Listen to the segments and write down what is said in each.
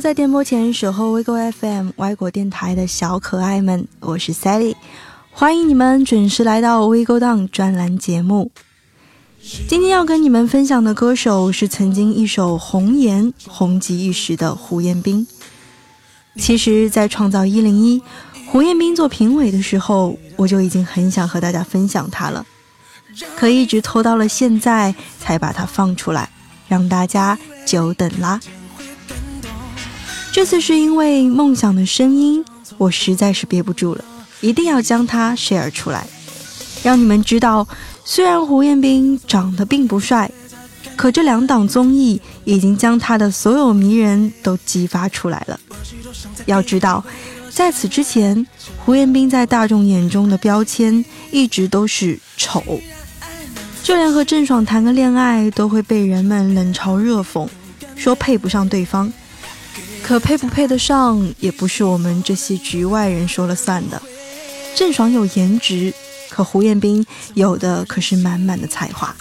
在电波前守候 WeGo FM 外国电台的小可爱们，我是 Sally，欢迎你们准时来到 WeGo Down 专栏节目。今天要跟你们分享的歌手是曾经一首红颜红极一时的胡彦斌。其实，在创造一零一胡彦斌做评委的时候，我就已经很想和大家分享他了，可一直拖到了现在才把他放出来，让大家久等啦。这次是因为梦想的声音，我实在是憋不住了，一定要将它 share 出来，让你们知道，虽然胡彦斌长得并不帅，可这两档综艺已经将他的所有迷人都激发出来了。要知道，在此之前，胡彦斌在大众眼中的标签一直都是丑，就连和郑爽谈个恋爱，都会被人们冷嘲热讽，说配不上对方。可配不配得上，也不是我们这些局外人说了算的。郑爽有颜值，可胡彦斌有的可是满满的才华。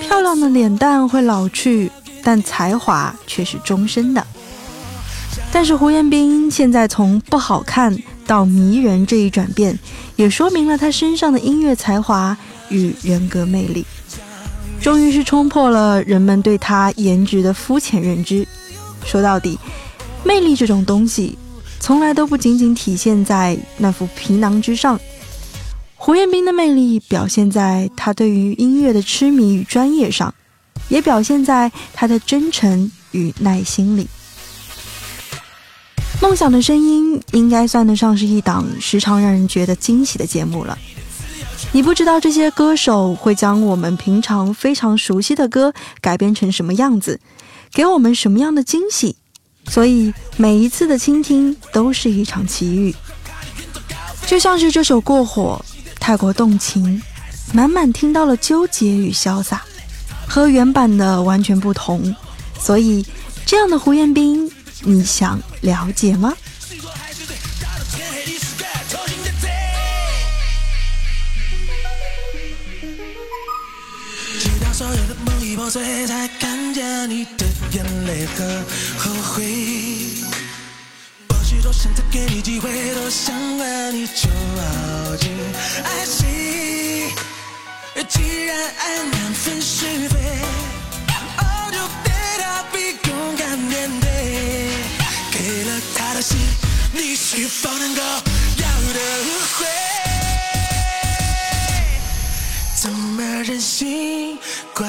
漂亮的脸蛋会老去，但才华却是终身的。但是胡彦斌现在从不好看到迷人这一转变，也说明了他身上的音乐才华与人格魅力，终于是冲破了人们对他颜值的肤浅认知。说到底，魅力这种东西，从来都不仅仅体现在那副皮囊之上。胡彦斌的魅力表现在他对于音乐的痴迷与专业上，也表现在他的真诚与耐心里。梦想的声音应该算得上是一档时常让人觉得惊喜的节目了。你不知道这些歌手会将我们平常非常熟悉的歌改编成什么样子。给我们什么样的惊喜？所以每一次的倾听都是一场奇遇，就像是这首《过火》，太过动情，满满听到了纠结与潇洒，和原版的完全不同。所以这样的胡彦斌，你想了解吗？破碎，才看见你的眼泪和后悔。或许多想再给你机会，多想和你就靠近。爱情，既然爱难分是非，哦，就对他比勇敢面对。给了他的心，你是否能够要得回？怎么忍心？怪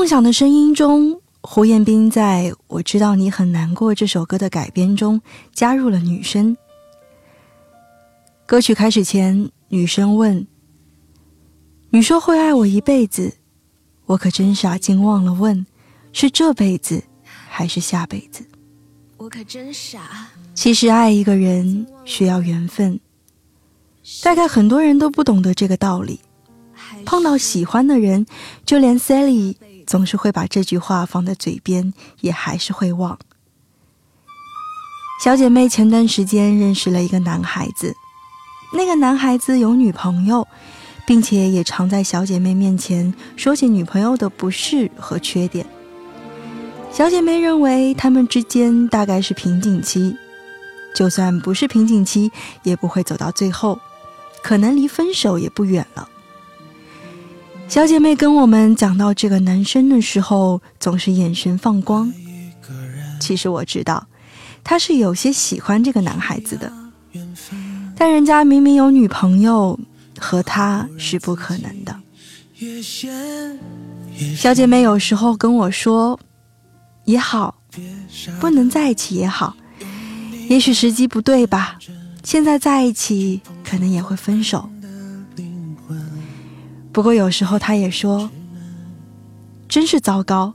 梦想的声音中，胡彦斌在我知道你很难过这首歌的改编中加入了女声。歌曲开始前，女生问：“你说会爱我一辈子，我可真傻，竟忘了问，是这辈子还是下辈子？”我可真傻。其实爱一个人需要缘分，大概很多人都不懂得这个道理。碰到喜欢的人，就连 Sally。总是会把这句话放在嘴边，也还是会忘。小姐妹前段时间认识了一个男孩子，那个男孩子有女朋友，并且也常在小姐妹面前说起女朋友的不适和缺点。小姐妹认为他们之间大概是瓶颈期，就算不是瓶颈期，也不会走到最后，可能离分手也不远了。小姐妹跟我们讲到这个男生的时候，总是眼神放光。其实我知道，他是有些喜欢这个男孩子的，但人家明明有女朋友，和他是不可能的。小姐妹有时候跟我说，也好，不能在一起也好，也许时机不对吧，现在在一起可能也会分手。不过有时候他也说，真是糟糕，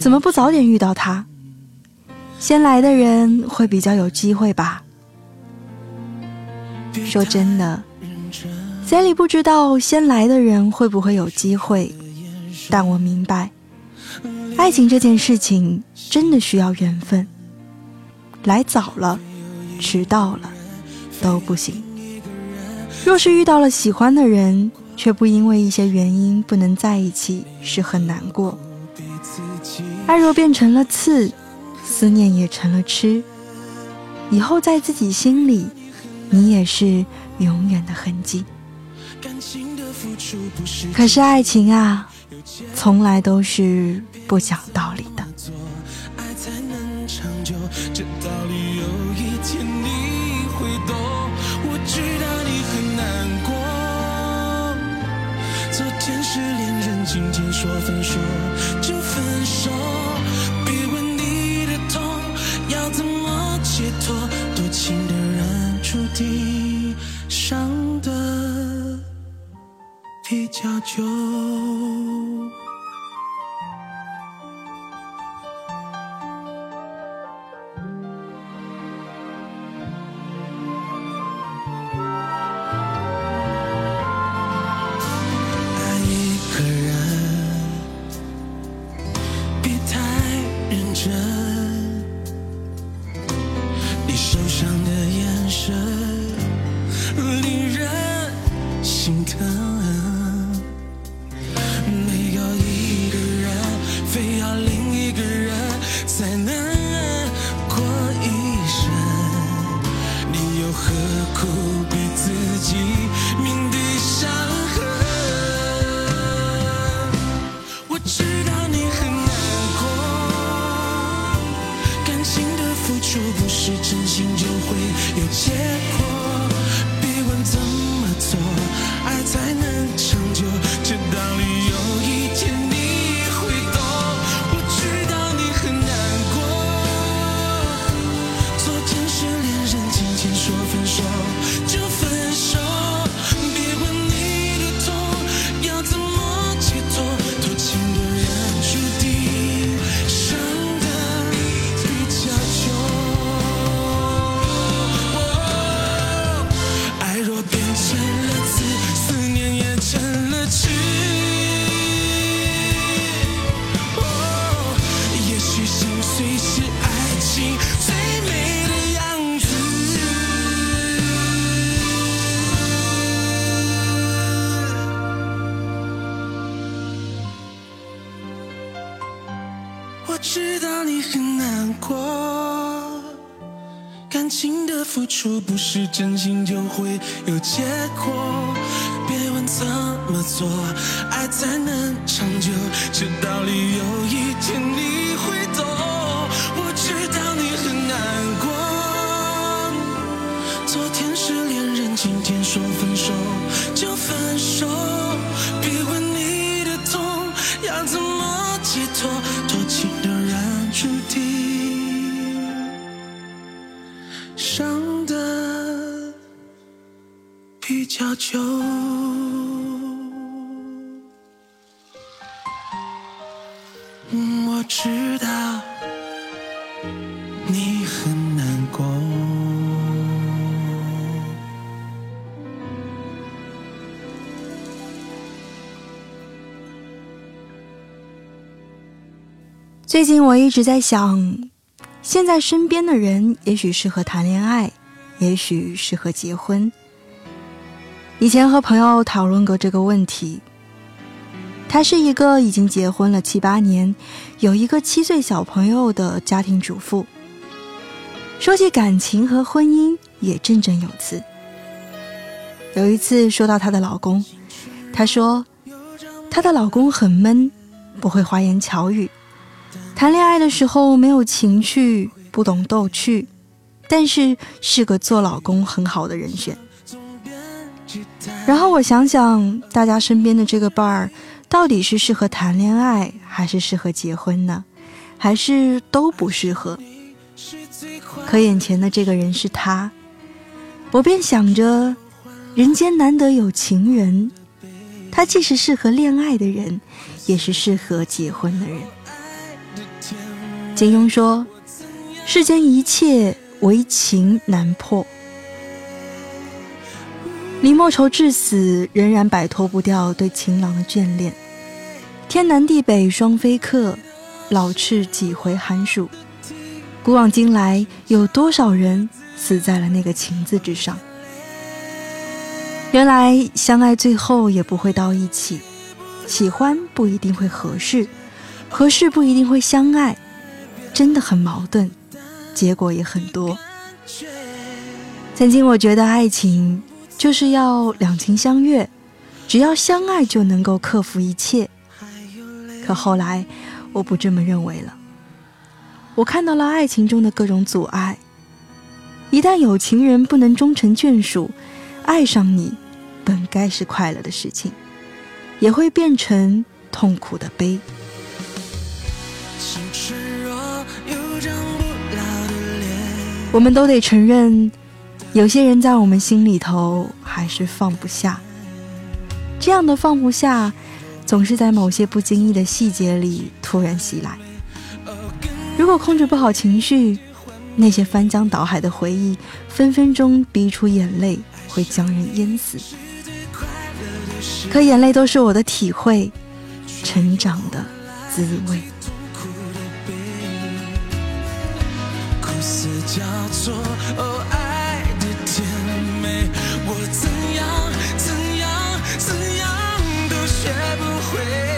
怎么不早点遇到他？先来的人会比较有机会吧。说真的，Sally 不知道先来的人会不会有机会，但我明白，爱情这件事情真的需要缘分。来早了，迟到了，都不行。若是遇到了喜欢的人，却不因为一些原因不能在一起，是很难过。爱若变成了刺，思念也成了痴，以后在自己心里，你也是永远的痕迹。可是爱情啊，从来都是不讲道理的。说分手就分手，别问你的痛要怎么解脱，多情的人注定伤得比较久。说不是真心就会有结果，别问怎么做爱才能。解脱，多情的人注定伤。得比较久最近我一直在想，现在身边的人也许适合谈恋爱，也许适合结婚。以前和朋友讨论过这个问题。她是一个已经结婚了七八年，有一个七岁小朋友的家庭主妇。说起感情和婚姻，也振振有词。有一次说到她的老公，她说她的老公很闷，不会花言巧语，谈恋爱的时候没有情趣，不懂逗趣，但是是个做老公很好的人选。然后我想想，大家身边的这个伴儿，到底是适合谈恋爱，还是适合结婚呢？还是都不适合？可眼前的这个人是他，我便想着，人间难得有情人，他既是适合恋爱的人，也是适合结婚的人。金庸说：“世间一切唯情难破。”李莫愁至死仍然摆脱不掉对情郎的眷恋。天南地北双飞客，老翅几回寒暑。古往今来，有多少人死在了那个情字之上？原来相爱最后也不会到一起，喜欢不一定会合适，合适不一定会相爱，真的很矛盾，结果也很多。曾经我觉得爱情就是要两情相悦，只要相爱就能够克服一切，可后来我不这么认为了。我看到了爱情中的各种阻碍。一旦有情人不能终成眷属，爱上你本该是快乐的事情，也会变成痛苦的悲。我们都得承认，有些人在我们心里头还是放不下。这样的放不下，总是在某些不经意的细节里突然袭来。如果控制不好情绪，那些翻江倒海的回忆，分分钟逼出眼泪，会将人淹死。可眼泪都是我的体会，成长的滋味。叫做哦，爱的甜美，我怎样怎样怎样都学不会。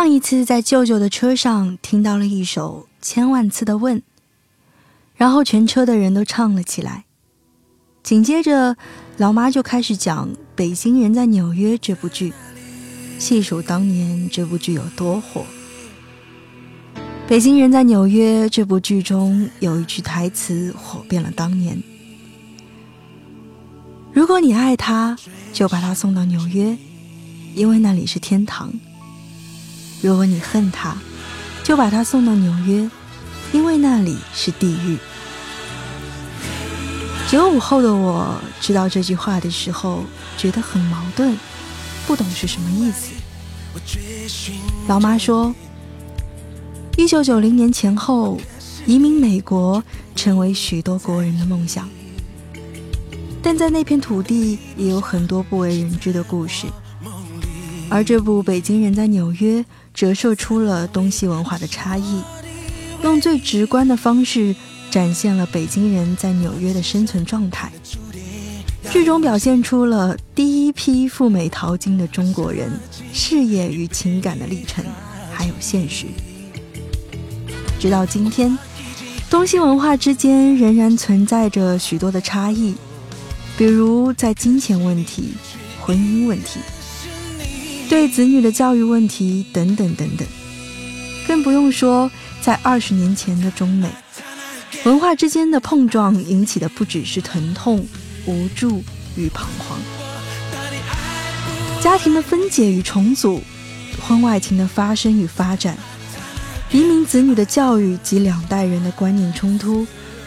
上一次在舅舅的车上听到了一首《千万次的问》，然后全车的人都唱了起来。紧接着，老妈就开始讲《北京人在纽约》这部剧，细数当年这部剧有多火。《北京人在纽约》这部剧中有一句台词火遍了当年：“如果你爱他，就把他送到纽约，因为那里是天堂。”如果你恨他，就把他送到纽约，因为那里是地狱。九五后的我知道这句话的时候，觉得很矛盾，不懂是什么意思。老妈说，一九九零年前后，移民美国成为许多国人的梦想，但在那片土地也有很多不为人知的故事。而这部《北京人在纽约》折射出了东西文化的差异，用最直观的方式展现了北京人在纽约的生存状态。剧中表现出了第一批赴美淘金的中国人事业与情感的历程，还有现实。直到今天，东西文化之间仍然存在着许多的差异，比如在金钱问题、婚姻问题。对子女的教育问题等等等等，更不用说在二十年前的中美文化之间的碰撞引起的不只是疼痛、无助与彷徨，家庭的分解与重组，婚外情的发生与发展，移民子女的教育及两代人的观念冲突，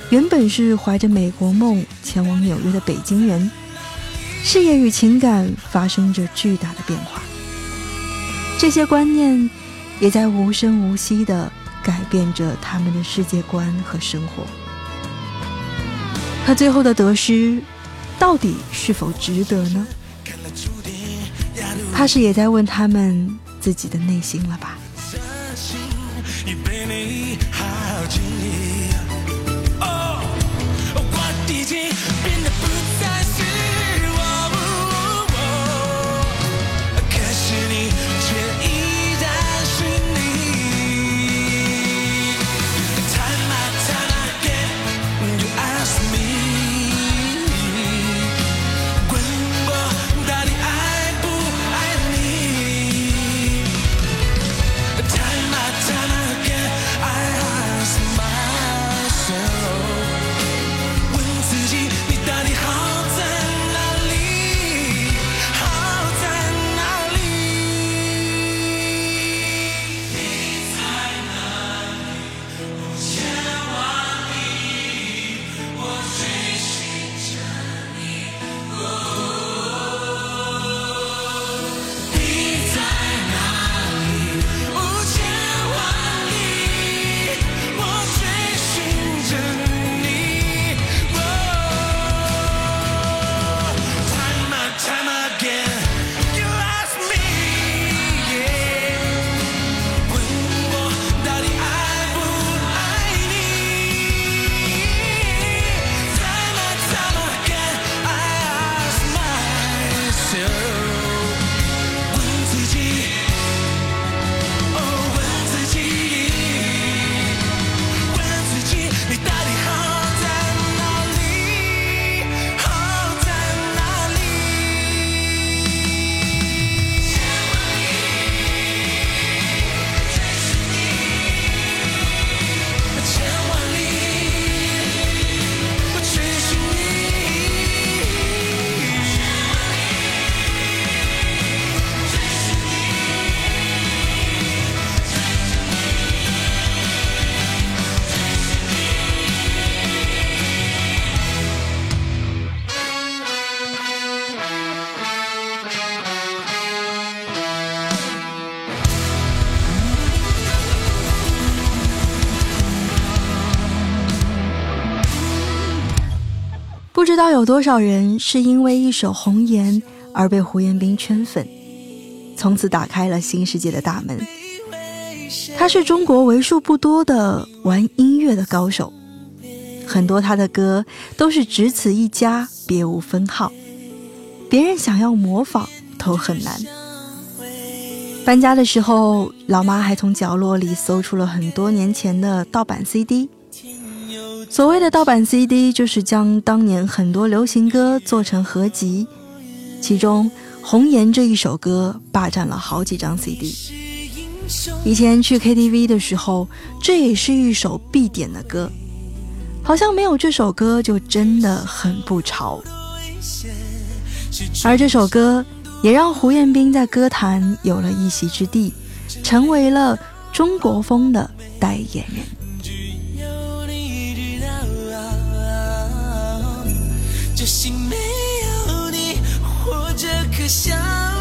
原本是怀着美国梦前往纽约的北京人，事业与情感发生着巨大的变化。这些观念也在无声无息地改变着他们的世界观和生活。可最后的得失，到底是否值得呢？怕是也在问他们自己的内心了吧。不知道有多少人是因为一首《红颜》而被胡彦斌圈粉，从此打开了新世界的大门。他是中国为数不多的玩音乐的高手，很多他的歌都是只此一家，别无分号，别人想要模仿都很难。搬家的时候，老妈还从角落里搜出了很多年前的盗版 CD。所谓的盗版 CD，就是将当年很多流行歌做成合集，其中《红颜》这一首歌霸占了好几张 CD。以前去 KTV 的时候，这也是一首必点的歌，好像没有这首歌就真的很不潮。而这首歌也让胡彦斌在歌坛有了一席之地，成为了中国风的代言人。心没有你，活着可笑。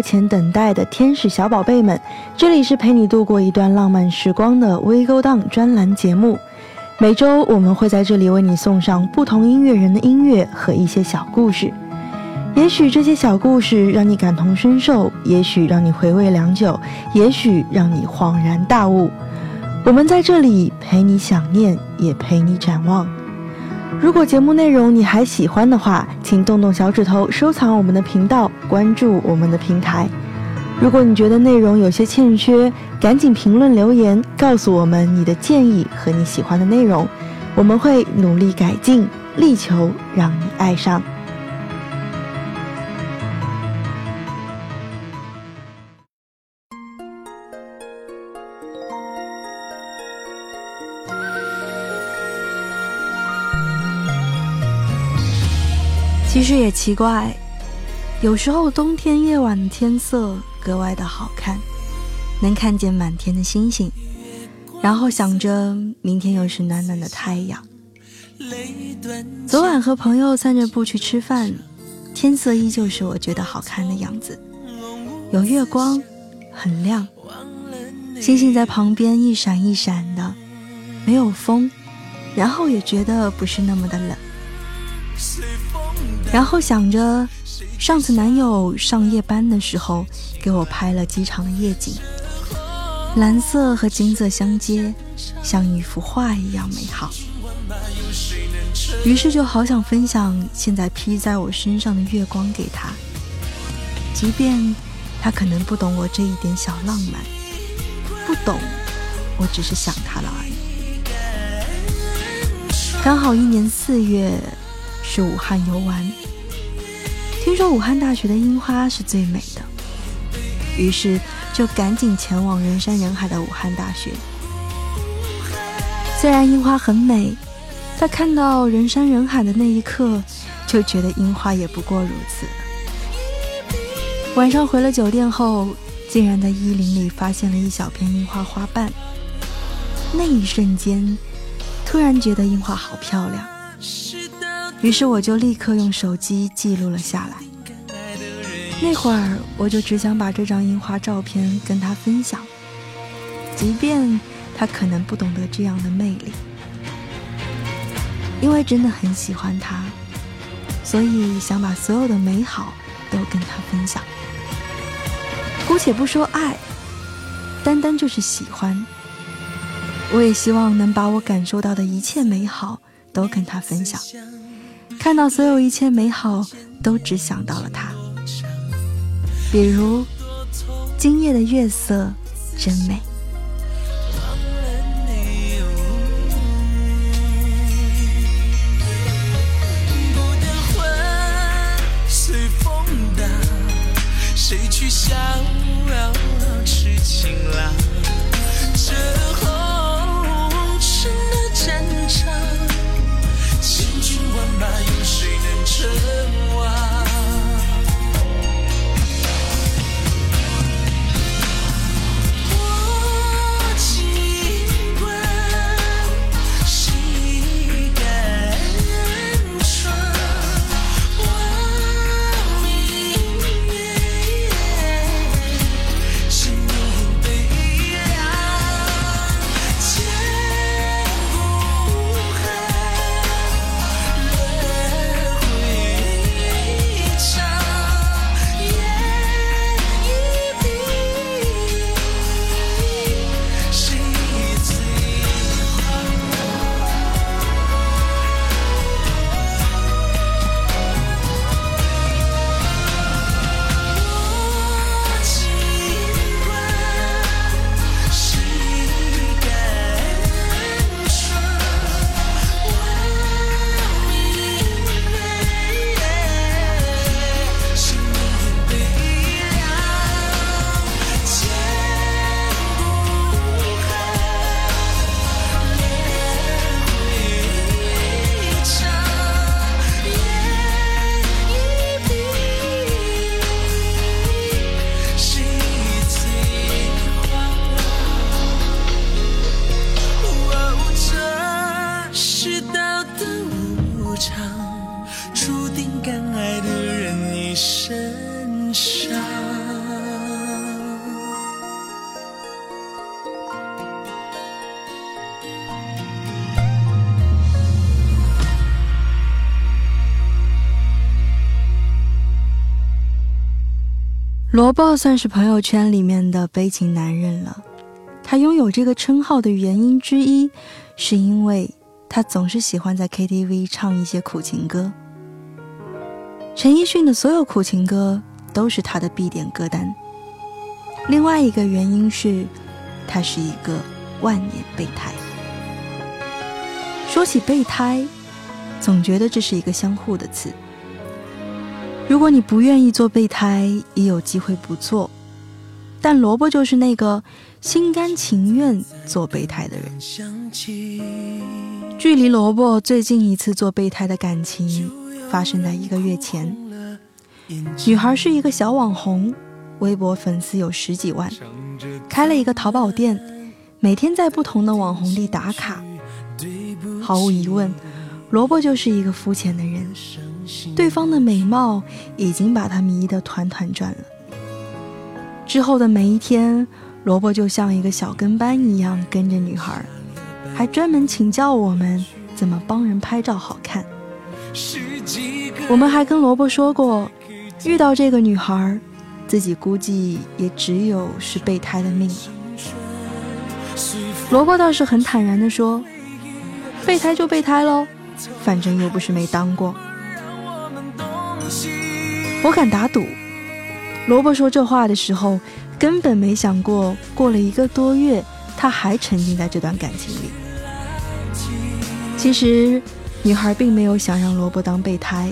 前等待的天使小宝贝们，这里是陪你度过一段浪漫时光的微勾当专栏节目。每周我们会在这里为你送上不同音乐人的音乐和一些小故事。也许这些小故事让你感同身受，也许让你回味良久，也许让你恍然大悟。我们在这里陪你想念，也陪你展望。如果节目内容你还喜欢的话，请动动小指头收藏我们的频道，关注我们的平台。如果你觉得内容有些欠缺，赶紧评论留言告诉我们你的建议和你喜欢的内容，我们会努力改进，力求让你爱上。其实也奇怪，有时候冬天夜晚的天色格外的好看，能看见满天的星星，然后想着明天又是暖暖的太阳。昨晚和朋友散着步去吃饭，天色依旧是我觉得好看的样子，有月光，很亮，星星在旁边一闪一闪的，没有风，然后也觉得不是那么的冷。然后想着，上次男友上夜班的时候给我拍了机场的夜景，蓝色和金色相接，像一幅画一样美好。于是就好想分享现在披在我身上的月光给他，即便他可能不懂我这一点小浪漫，不懂，我只是想他了而已。刚好一年四月。去武汉游玩，听说武汉大学的樱花是最美的，于是就赶紧前往人山人海的武汉大学。虽然樱花很美，在看到人山人海的那一刻，就觉得樱花也不过如此。晚上回了酒店后，竟然在衣领里发现了一小片樱花花瓣。那一瞬间，突然觉得樱花好漂亮，于是我就立刻用手机记录了下来。那会儿，我就只想把这张樱花照片跟他分享，即便他可能不懂得这样的魅力。因为真的很喜欢他，所以想把所有的美好都跟他分享。姑且不说爱，单单就是喜欢。我也希望能把我感受到的一切美好都跟他分享。看到所有一切美好，都只想到了他。比如，今夜的月色真美。罗伯算是朋友圈里面的悲情男人了。他拥有这个称号的原因之一，是因为他总是喜欢在 KTV 唱一些苦情歌。陈奕迅的所有苦情歌都是他的必点歌单。另外一个原因是，他是一个万年备胎。说起备胎，总觉得这是一个相互的词。如果你不愿意做备胎，也有机会不做。但萝卜就是那个心甘情愿做备胎的人。距离萝卜最近一次做备胎的感情，发生在一个月前。女孩是一个小网红，微博粉丝有十几万，开了一个淘宝店，每天在不同的网红地打卡。毫无疑问，萝卜就是一个肤浅的人。对方的美貌已经把他迷得团团转了。之后的每一天，萝卜就像一个小跟班一样跟着女孩，还专门请教我们怎么帮人拍照好看。我们还跟萝卜说过，遇到这个女孩，自己估计也只有是备胎的命了。萝卜倒是很坦然地说：“备胎就备胎喽，反正又不是没当过。”我敢打赌，萝卜说这话的时候，根本没想过过了一个多月，他还沉浸在这段感情里。其实，女孩并没有想让萝卜当备胎，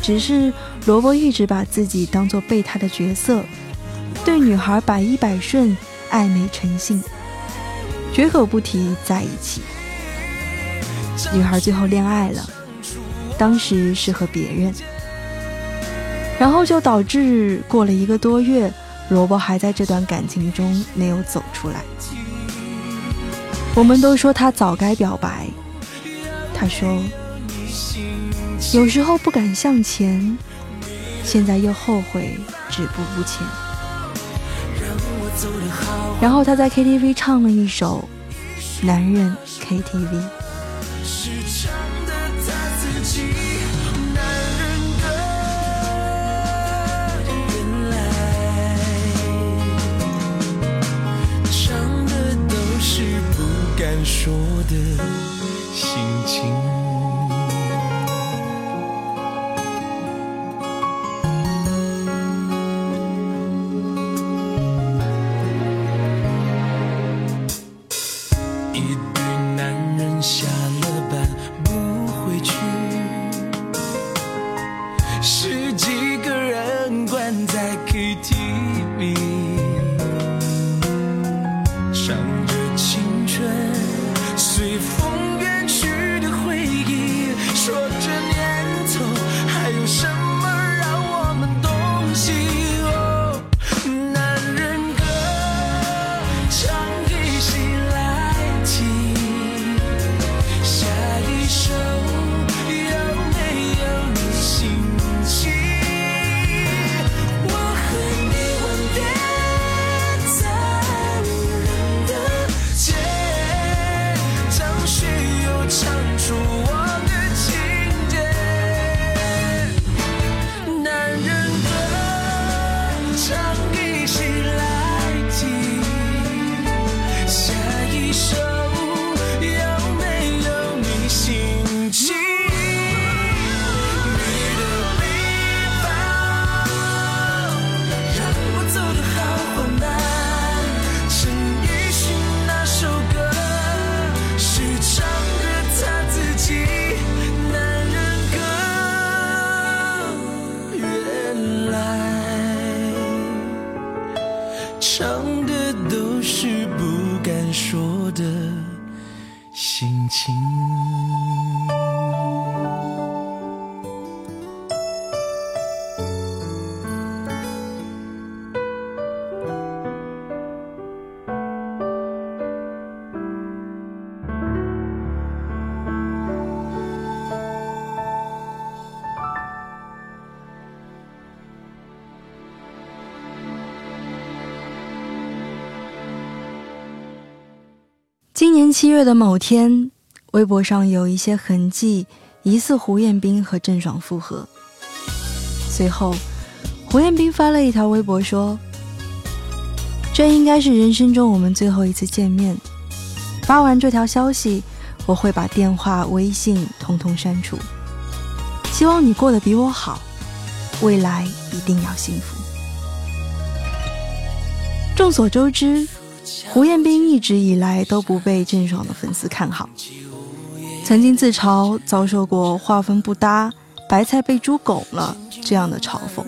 只是萝卜一直把自己当做备胎的角色，对女孩百依百顺，暧昧成性，绝口不提在一起。女孩最后恋爱了，当时是和别人，然后就导致过了一个多月，萝卜还在这段感情中没有走出来。我们都说他早该表白，他说有时候不敢向前，现在又后悔止步不前。然后他在 KTV 唱了一首《男人 KTV》。的七月的某天，微博上有一些痕迹，疑似胡彦斌和郑爽复合。随后，胡彦斌发了一条微博说：“这应该是人生中我们最后一次见面。发完这条消息，我会把电话、微信通通删除。希望你过得比我好，未来一定要幸福。”众所周知。胡彦斌一直以来都不被郑爽的粉丝看好，曾经自嘲遭受过画风不搭、白菜被猪拱了这样的嘲讽。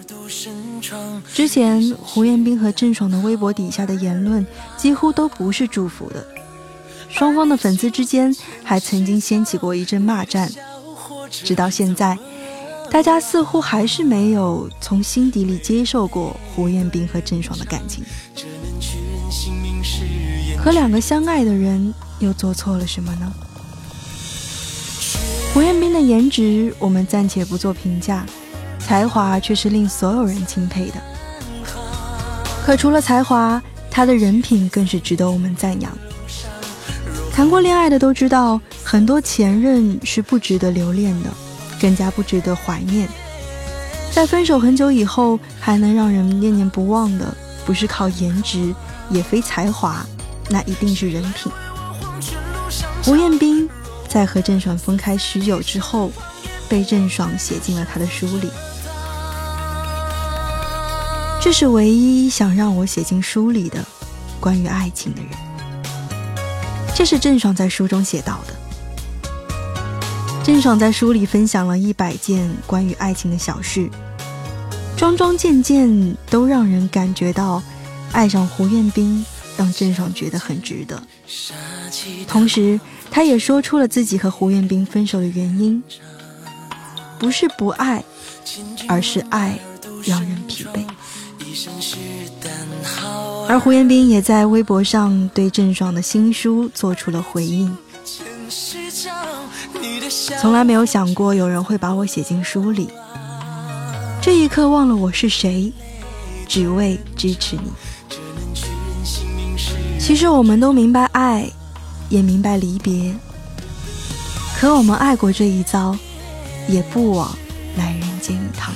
之前胡彦斌和郑爽的微博底下的言论几乎都不是祝福的，双方的粉丝之间还曾经掀起过一阵骂战。直到现在，大家似乎还是没有从心底里接受过胡彦斌和郑爽的感情。和两个相爱的人又做错了什么呢？胡彦斌的颜值我们暂且不做评价，才华却是令所有人钦佩的。可除了才华，他的人品更是值得我们赞扬。谈过恋爱的都知道，很多前任是不值得留恋的，更加不值得怀念。在分手很久以后，还能让人念念不忘的，不是靠颜值，也非才华。那一定是人品。胡彦斌在和郑爽分开许久之后，被郑爽写进了他的书里。这是唯一想让我写进书里的关于爱情的人。这是郑爽在书中写到的。郑爽在书里分享了一百件关于爱情的小事，桩桩件件都让人感觉到，爱上胡彦斌。让郑爽觉得很值得。同时，他也说出了自己和胡彦斌分手的原因，不是不爱，而是爱让人疲惫。而胡彦斌也在微博上对郑爽的新书做出了回应。从来没有想过有人会把我写进书里，这一刻忘了我是谁，只为支持你。其实我们都明白爱，也明白离别，可我们爱过这一遭，也不枉来人间一趟。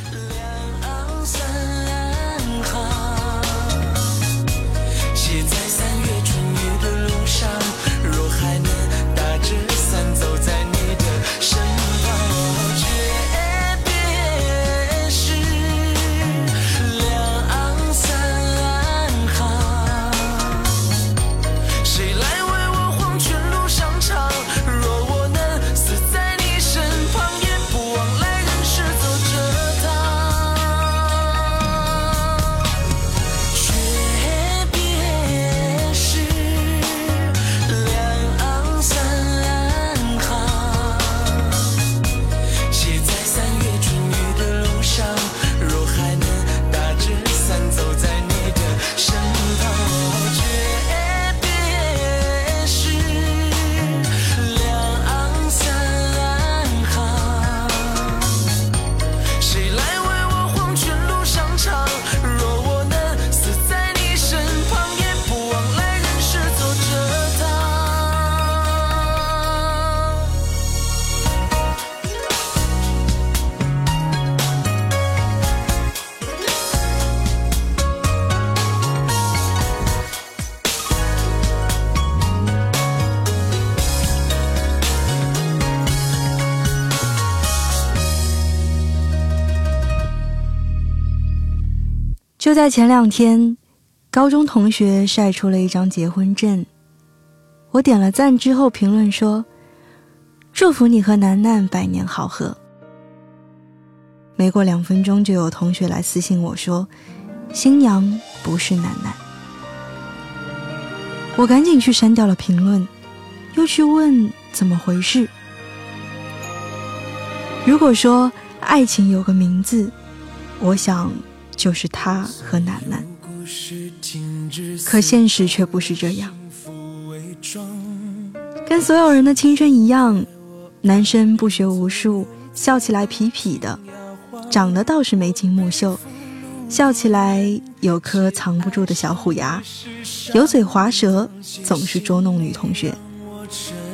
在前两天，高中同学晒出了一张结婚证，我点了赞之后评论说：“祝福你和楠楠百年好合。”没过两分钟，就有同学来私信我说：“新娘不是楠楠。”我赶紧去删掉了评论，又去问怎么回事。如果说爱情有个名字，我想。就是他和楠楠，可现实却不是这样。跟所有人的青春一样，男生不学无术，笑起来痞痞的，长得倒是眉清目秀，笑起来有颗藏不住的小虎牙，油嘴滑舌，总是捉弄女同学。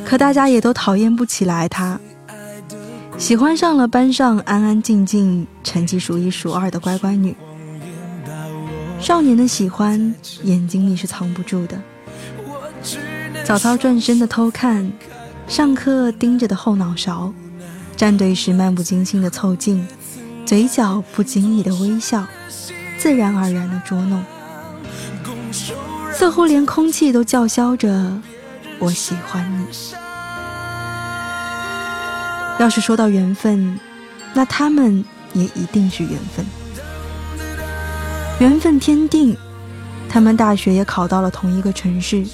可大家也都讨厌不起来他，喜欢上了班上安安静静、成绩数一数二的乖乖女。少年的喜欢，眼睛里是藏不住的。早操转身的偷看，上课盯着的后脑勺，站队时漫不经心的凑近，嘴角不经意的微笑，自然而然的捉弄，似乎连空气都叫嚣着“我喜欢你”。要是说到缘分，那他们也一定是缘分。缘分天定，他们大学也考到了同一个城市，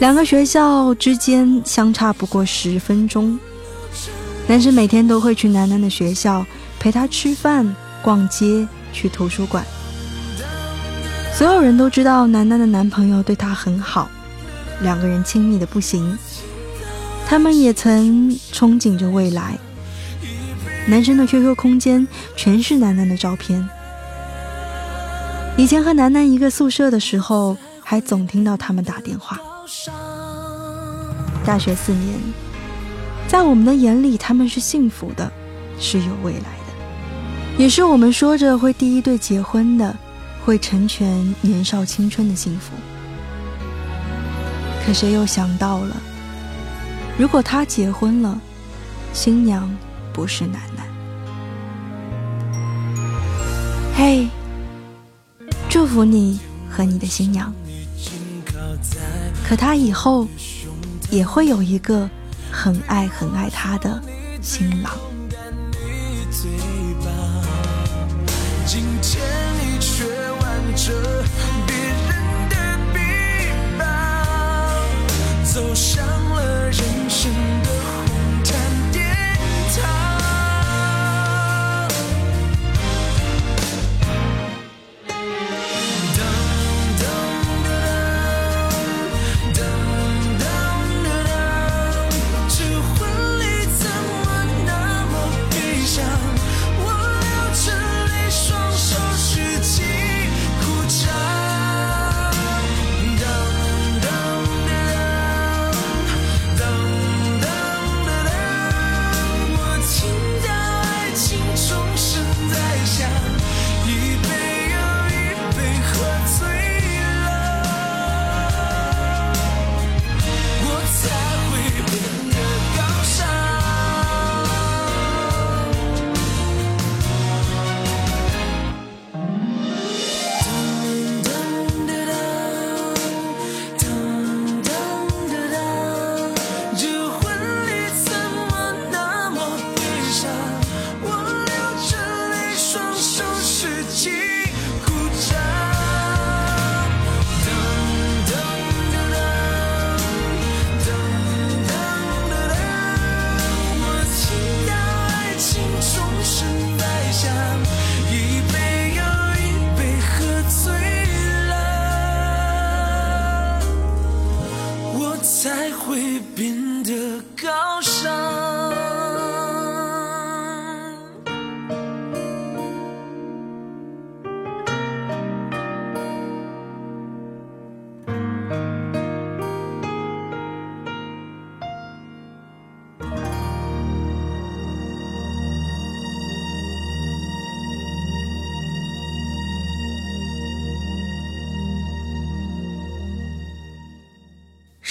两个学校之间相差不过十分钟。男生每天都会去楠楠的学校陪她吃饭、逛街、去图书馆。所有人都知道楠楠的男朋友对她很好，两个人亲密的不行。他们也曾憧憬着未来。男生的 QQ 空间全是楠楠的照片。以前和楠楠一个宿舍的时候，还总听到他们打电话。大学四年，在我们的眼里，他们是幸福的，是有未来的，也是我们说着会第一对结婚的，会成全年少青春的幸福。可谁又想到了，如果他结婚了，新娘不是楠楠？嘿。祝福你和你的新娘，可他以后也会有一个很爱很爱他的新郎。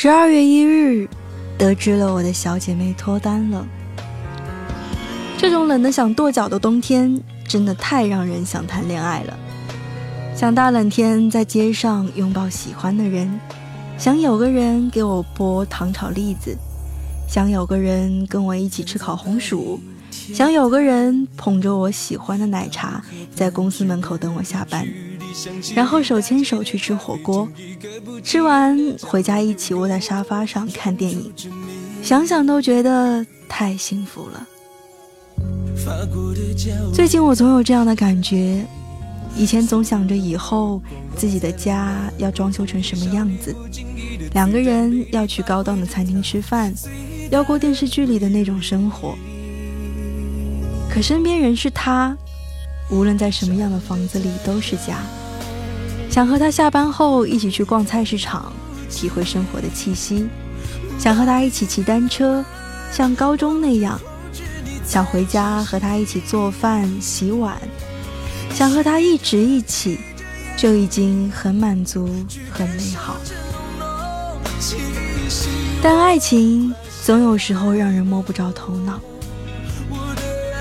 十二月一日，得知了我的小姐妹脱单了。这种冷得想跺脚的冬天，真的太让人想谈恋爱了。想大冷天在街上拥抱喜欢的人，想有个人给我剥糖炒栗子，想有个人跟我一起吃烤红薯，想有个人捧着我喜欢的奶茶在公司门口等我下班，然后手牵手去吃火锅，吃完回家一起窝在沙发上看电影，想想都觉得太幸福了。最近我总有这样的感觉，以前总想着以后自己的家要装修成什么样子，两个人要去高档的餐厅吃饭，要过电视剧里的那种生活。可身边人是他，无论在什么样的房子里都是家。想和他下班后一起去逛菜市场，体会生活的气息；想和他一起骑单车，像高中那样；想回家和他一起做饭、洗碗；想和他一直一起，就已经很满足、很美好。但爱情总有时候让人摸不着头脑。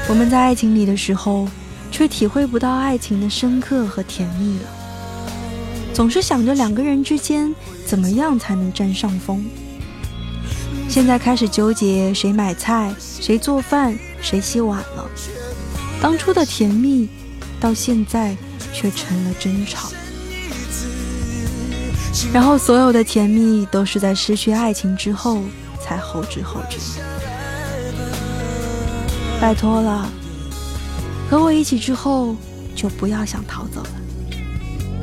我们在爱情里的时候，却体会不到爱情的深刻和甜蜜了。总是想着两个人之间怎么样才能占上风。现在开始纠结谁买菜、谁做饭、谁洗碗了。当初的甜蜜，到现在却成了争吵。然后所有的甜蜜都是在失去爱情之后才后知后觉。拜托了，和我一起之后就不要想逃走了。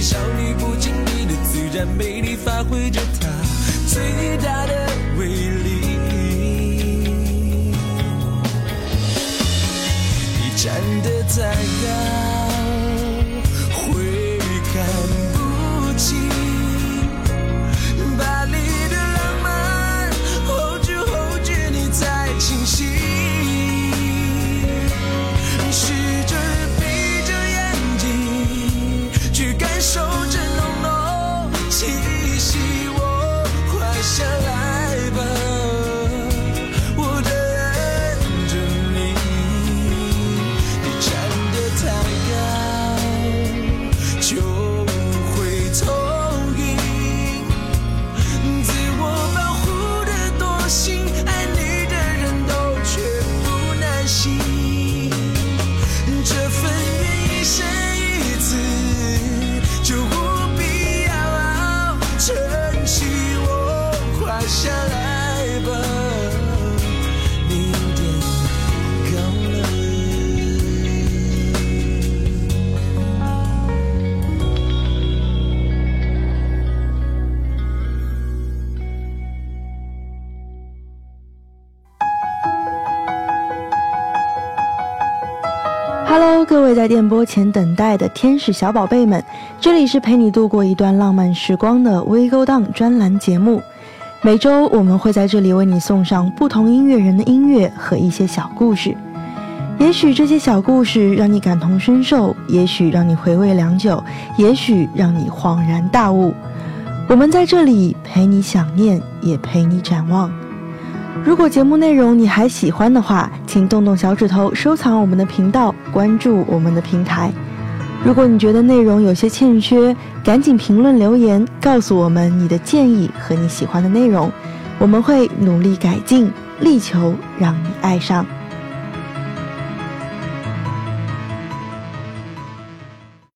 少女，不经意的自然魅力，发挥着她最大的威力。你站得再高，电波前等待的天使小宝贝们，这里是陪你度过一段浪漫时光的 We Go Down 专栏节目。每周我们会在这里为你送上不同音乐人的音乐和一些小故事。也许这些小故事让你感同身受，也许让你回味良久，也许让你恍然大悟。我们在这里陪你想念，也陪你展望。如果节目内容你还喜欢的话，请动动小指头收藏我们的频道，关注我们的平台。如果你觉得内容有些欠缺，赶紧评论留言告诉我们你的建议和你喜欢的内容，我们会努力改进，力求让你爱上。